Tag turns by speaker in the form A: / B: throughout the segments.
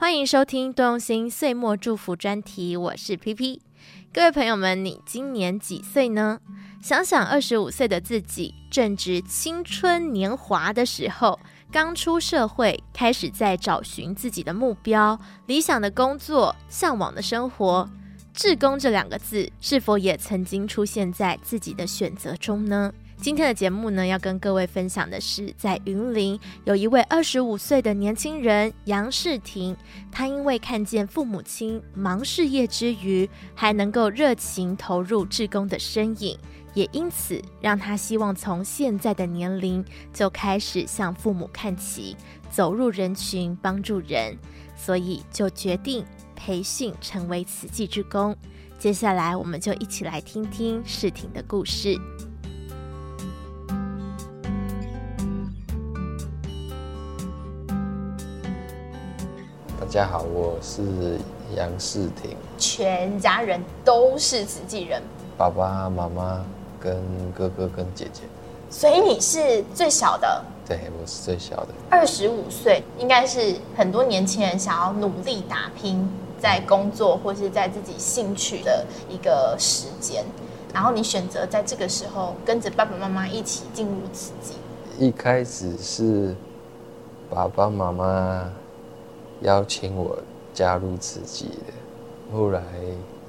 A: 欢迎收听多用心岁末祝福专题，我是 PP。各位朋友们，你今年几岁呢？想想二十五岁的自己，正值青春年华的时候，刚出社会，开始在找寻自己的目标、理想的工作、向往的生活。志工这两个字，是否也曾经出现在自己的选择中呢？今天的节目呢，要跟各位分享的是，在云林有一位二十五岁的年轻人杨世婷，他因为看见父母亲忙事业之余，还能够热情投入志工的身影，也因此让他希望从现在的年龄就开始向父母看齐，走入人群帮助人，所以就决定培训成为慈济志工。接下来，我们就一起来听听世婷的故事。
B: 家好，我是杨世婷。
A: 全家人都是慈济人，
B: 爸爸妈妈跟哥哥跟姐姐。
A: 所以你是最小的？
B: 对，我是最小的。
A: 二十五岁，应该是很多年轻人想要努力打拼，在工作或是在自己兴趣的一个时间。然后你选择在这个时候跟着爸爸妈妈一起进入慈济。
B: 一开始是爸爸妈妈。邀请我加入慈济的，后来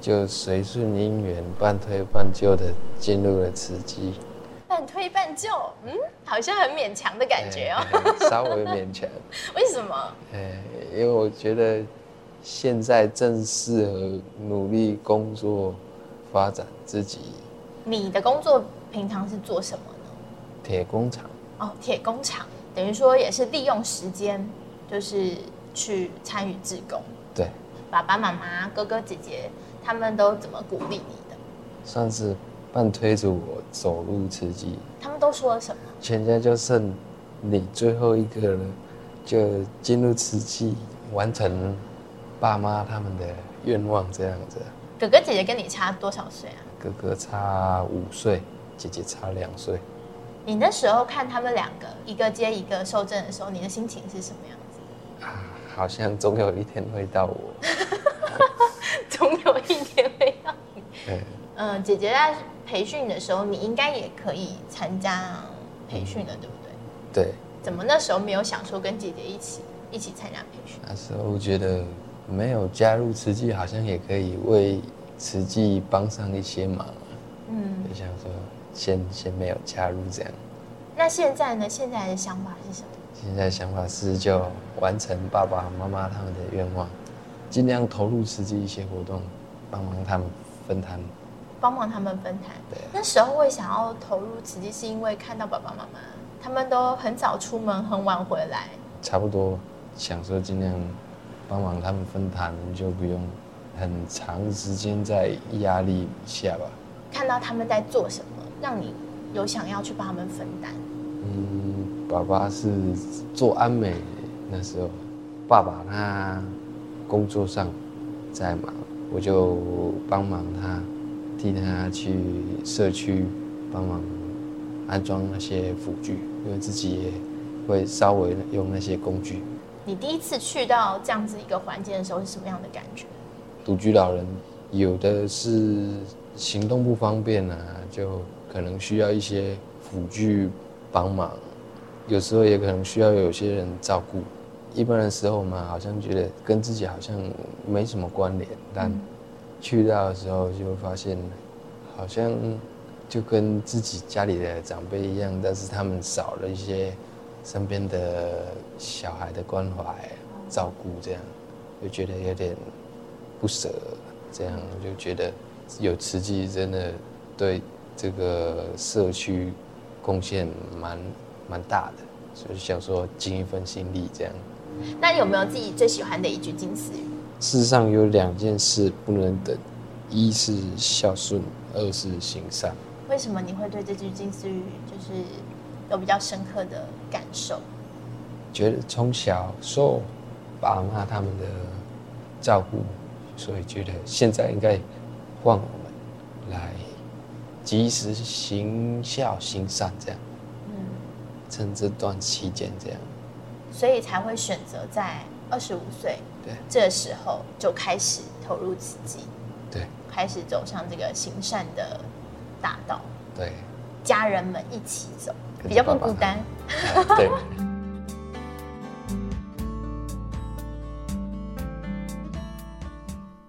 B: 就随顺因缘，半推半就的进入了慈济。
A: 半推半就，嗯，好像很勉强的感觉哦。
B: 欸、稍微勉强。
A: 为什么？
B: 哎、欸，因为我觉得现在正适合努力工作，发展自己。
A: 你的工作平常是做什么呢？
B: 铁工厂。
A: 哦，铁工厂，等于说也是利用时间，就是。去参与志工，
B: 对，
A: 爸爸妈妈、哥哥姐姐他们都怎么鼓励你的？
B: 算是半推着我走入慈济。
A: 他们都说了什么？
B: 全家就剩你最后一个了，就进入慈济，完成爸妈他们的愿望，这样子。
A: 哥哥姐姐跟你差多少岁啊？
B: 哥哥差五岁，姐姐差两岁。
A: 你那时候看他们两个一个接一个受证的时候，你的心情是什么样子？
B: 啊好像总有一天会到我，
A: 总有一天会到你。
B: 对，
A: 嗯、呃，姐姐在培训的时候，你应该也可以参加培训的，对不对？
B: 对。
A: 怎么那时候没有想说跟姐姐一起一起参加培训？
B: 那时候我觉得没有加入慈济，好像也可以为慈济帮上一些忙。嗯，就想说先先没有加入这样。
A: 那现在呢？现在的想法是什么？
B: 现在想法是就完成爸爸妈妈他们的愿望，尽量投入实际一些活动，帮忙他们分摊。
A: 帮忙他们分摊。对。那时候会想要投入慈济，是因为看到爸爸妈妈他们都很早出门，很晚回来。
B: 差不多，想说尽量帮忙他们分摊，就不用很长时间在压力下吧。
A: 看到他们在做什么，让你有想要去帮他们分担。
B: 嗯。爸爸是做安美，那时候，爸爸他工作上在忙，我就帮忙他，替他去社区帮忙安装那些辅具，因为自己也会稍微用那些工具。
A: 你第一次去到这样子一个环境的时候是什么样的感觉？
B: 独居老人有的是行动不方便啊，就可能需要一些辅具帮忙。有时候也可能需要有些人照顾，一般的时候嘛，好像觉得跟自己好像没什么关联，但去到的时候就会发现，好像就跟自己家里的长辈一样，但是他们少了一些身边的小孩的关怀、照顾，这样就觉得有点不舍，这样就觉得有慈济真的对这个社区贡献蛮。蛮大的，所以想说尽一份心力这样。
A: 那有没有自己最喜欢的一句金丝语？
B: 世上有两件事不能等，一是孝顺，二是行善。
A: 为什么你会对这句金丝语就是有比较深刻的感受？
B: 觉得从小受爸妈他们的照顾，所以觉得现在应该换我们来及时行孝行善这样。趁这段期间，这样，
A: 所以才会选择在二十五岁
B: 对，
A: 这时候就开始投入自己，
B: 对，
A: 开始走上这个行善的大道，
B: 对，
A: 家人们一起走，比较不孤单，
B: 对。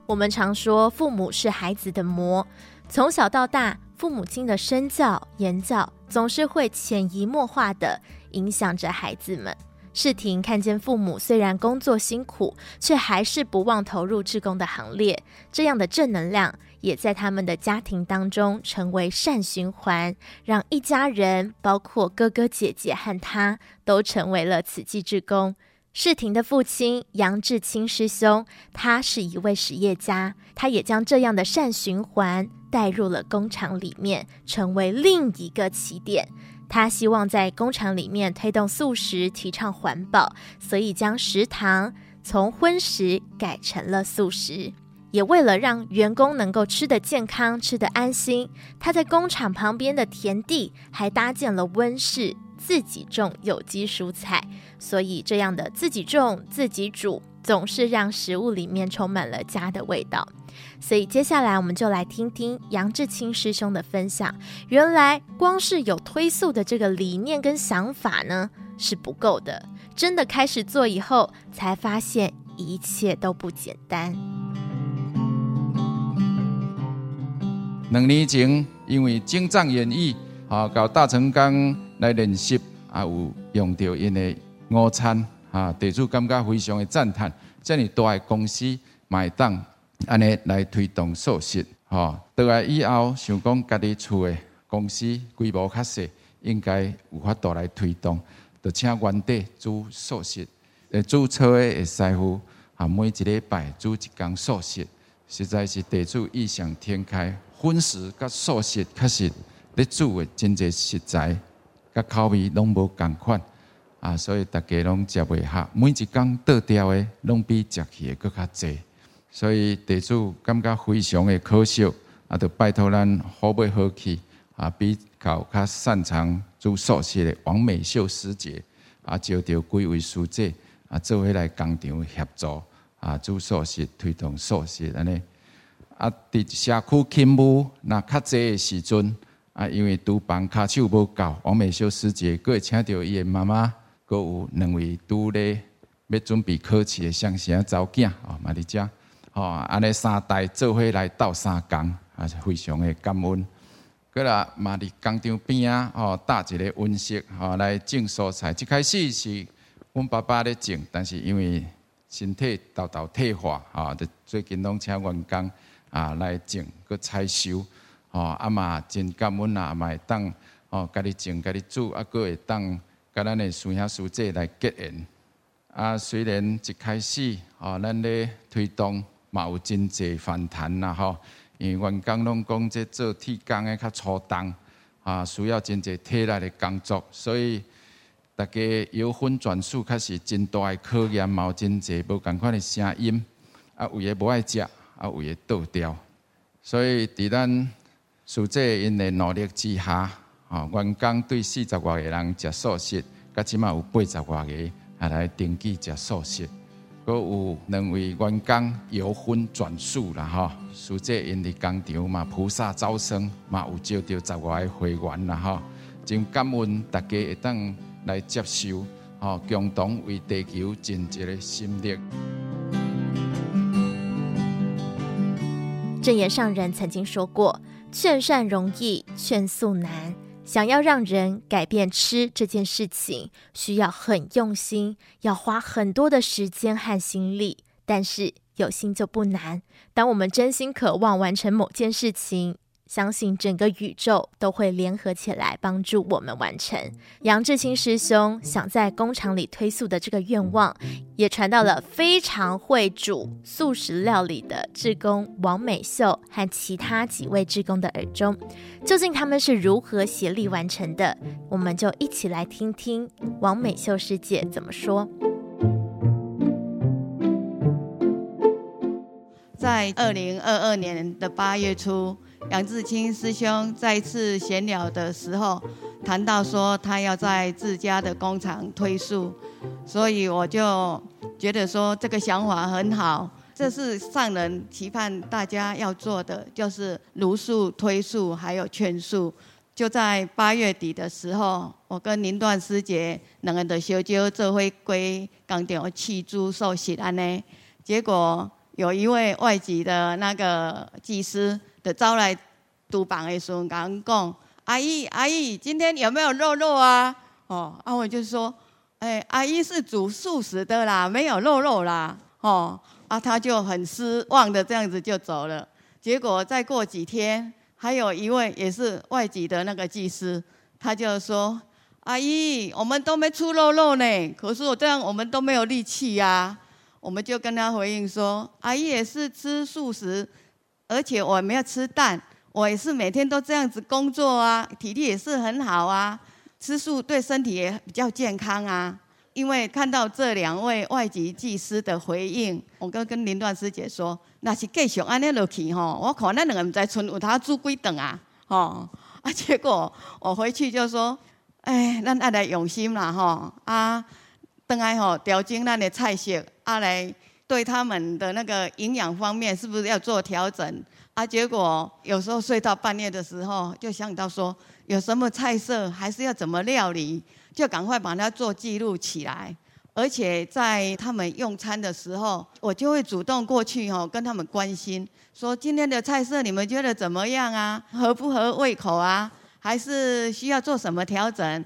A: 我们常说，父母是孩子的魔，从小到大，父母亲的身教言教总是会潜移默化地影响着孩子们。世婷看见父母虽然工作辛苦，却还是不忘投入志工的行列，这样的正能量也在他们的家庭当中成为善循环，让一家人，包括哥哥姐姐和他，都成为了慈济志工。世婷的父亲杨志清师兄，他是一位实业家，他也将这样的善循环带入了工厂里面，成为另一个起点。他希望在工厂里面推动素食，提倡环保，所以将食堂从荤食改成了素食，也为了让员工能够吃得健康、吃得安心，他在工厂旁边的田地还搭建了温室。自己种有机蔬菜，所以这样的自己种自己煮，总是让食物里面充满了家的味道。所以接下来我们就来听听杨志清师兄的分享。原来光是有推素的这个理念跟想法呢，是不够的。真的开始做以后，才发现一切都不简单。
C: 两年前，因为精湛演绎，啊，搞大成钢。来练习啊，有用到因的午餐啊，地主感觉非常的赞叹。这么大的公司买单，安尼来推动素食，吼，倒来以后想讲家己厝的公司规模较小，应该有法度来推动，就请原地煮素食。诶，煮菜的师傅啊，每一礼拜煮一工素食，实在是地主异想天开，荤食甲素食确实咧煮的真济食材。甲口味拢无共款啊，所以大家拢食袂下。每一工倒掉的拢比食去的佫较济，所以地主感觉非常的可惜，啊，就拜托咱好不好去啊，比较较擅长做素食的王美秀师姐啊，招着几位师姐啊，做伙来工厂协助啊，做素食推动素食安尼啊，伫社区勤务那较济的时阵。啊，因为厨房卡手无够，王美秀师姐阁会请到伊的妈妈，阁有两位拄咧要准备考试的双生查某囝哦，嘛伫遮哦，安尼三代做伙来斗三工，啊，是非常的感恩。阁啦，嘛伫工厂边啊，哦，搭一个温室，哦，来种蔬菜。一开始是阮爸爸咧种，但是因为身体豆豆退化，啊，就最近拢请员工啊来种，阁采收。哦，阿妈真感恩啊，嘛会当哦，家己种家己煮，啊，阁会当甲咱的师兄师姐来结缘。啊，虽然一开始哦，咱咧推动嘛有真济反弹啦，吼，因为员工拢讲这做铁工的较粗重，啊，需要真济体力的工作，所以大家由荤转数，开始真大的考验，嘛有真济无共款的声音，啊，有的无爱食，啊，有的倒掉，所以伫咱。在这因的努力之下，啊，员工对四十外个人食素食，甲即码有八十外个啊来登记食素食，阁有两位员工由荤转素啦，哈，在这因的工厂嘛，菩萨招生嘛，有招到十外个会员啦，哈，真感恩大家会当来接受，哈，共同为地球尽一个心力。
A: 正言上人曾经说过。劝善容易，劝素难。想要让人改变吃这件事情，需要很用心，要花很多的时间和心力。但是有心就不难。当我们真心渴望完成某件事情，相信整个宇宙都会联合起来帮助我们完成。杨志清师兄想在工厂里推素的这个愿望，也传到了非常会煮素食料理的志工王美秀和其他几位志工的耳中。究竟他们是如何协力完成的？我们就一起来听听王美秀师姐怎么说。
D: 在二零二二年的八月初。杨志清师兄再次闲聊的时候，谈到说他要在自家的工厂推素，所以我就觉得说这个想法很好。这是上人期盼大家要做的，就是如数、推数，还有劝数。就在八月底的时候，我跟林段师姐两个人的小酒做会归刚点弃猪受洗安呢。结果有一位外籍的那个技师的招来督办的时候，刚讲：“阿姨，阿姨，今天有没有肉肉啊？”哦，啊，我就说：“哎，阿姨是煮素食的啦，没有肉肉啦。”哦。啊，他就很失望的这样子就走了。结果再过几天，还有一位也是外籍的那个技师，他就说：“阿姨，我们都没出肉肉呢，可是我这样我们都没有力气呀。”我们就跟他回应说：“阿姨也是吃素食，而且我没有吃蛋，我也是每天都这样子工作啊，体力也是很好啊，吃素对身体也比较健康啊。”因为看到这两位外籍技师的回应，我跟跟林段师姐说，那是继续安尼落去吼，我看咱两个唔知村有他煮几顿啊，吼啊，结果我回去就说，哎，咱爱来用心啦吼，啊，等下吼调整咱的菜色，啊来对他们的那个营养方面是不是要做调整？啊，结果有时候睡到半夜的时候，就想到说，有什么菜色还是要怎么料理。就赶快把它做记录起来，而且在他们用餐的时候，我就会主动过去哈，跟他们关心，说今天的菜色你们觉得怎么样啊？合不合胃口啊？还是需要做什么调整？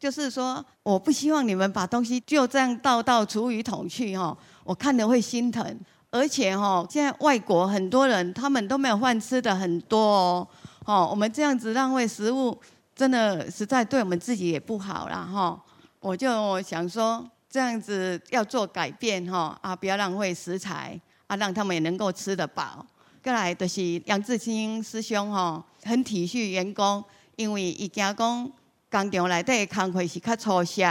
D: 就是说，我不希望你们把东西就这样倒到厨余桶去哈，我看了会心疼。而且哈，现在外国很多人他们都没有饭吃的很多哦，哦，我们这样子浪费食物。真的实在对我们自己也不好啦。哈，我就想说这样子要做改变哈啊，不要浪费食材啊，让他们也能够吃得饱。过来就是杨志清师兄哈，很体恤员工，因为伊惊讲工厂内底工课是较粗细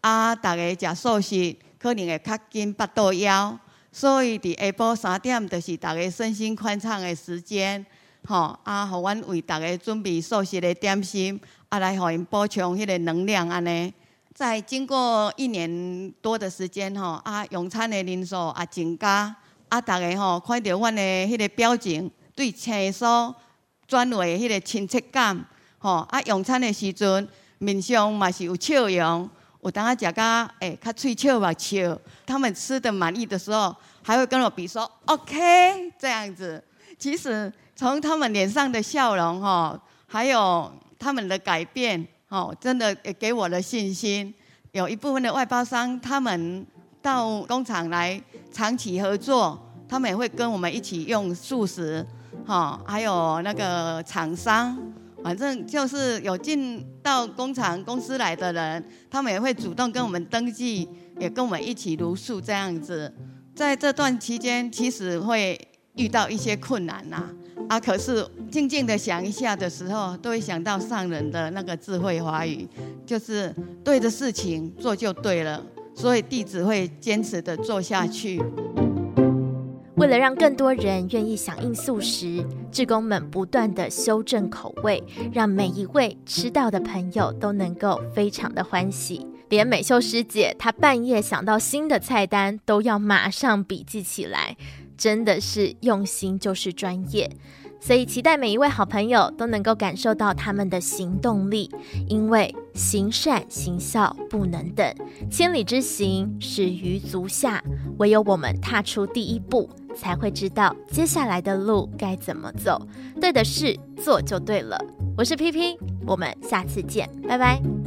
D: 啊，大家食素食可能会较紧腹肚枵，所以伫下晡三点就是大家身心宽敞的时间。吼啊，互阮为大家准备素食的点心，啊，来互因补充迄个能量安尼。在经过一年多的时间吼，啊，用餐的人数也增加，啊，大家吼看到阮的迄个表情，对青蔬转为迄个亲切感，吼啊，用餐的时阵面上嘛是有笑容，有当他食甲诶较喙笑目笑，他们吃的满意的时候，还会跟我比说 OK 这样子。其实。从他们脸上的笑容，哈，还有他们的改变，哦，真的也给我的信心。有一部分的外包商，他们到工厂来长期合作，他们也会跟我们一起用素食，哈，还有那个厂商，反正就是有进到工厂公司来的人，他们也会主动跟我们登记，也跟我们一起如数这样子。在这段期间，其实会遇到一些困难呐。啊，可是静静的想一下的时候，都会想到上人的那个智慧华语，就是对的事情做就对了，所以弟子会坚持的做下去。
A: 为了让更多人愿意响应素食，志工们不断的修正口味，让每一位吃到的朋友都能够非常的欢喜。连美秀师姐她半夜想到新的菜单，都要马上笔记起来，真的是用心就是专业。所以，期待每一位好朋友都能够感受到他们的行动力，因为行善行孝不能等，千里之行始于足下，唯有我们踏出第一步，才会知道接下来的路该怎么走。对的事做就对了。我是 PP，我们下次见，拜拜。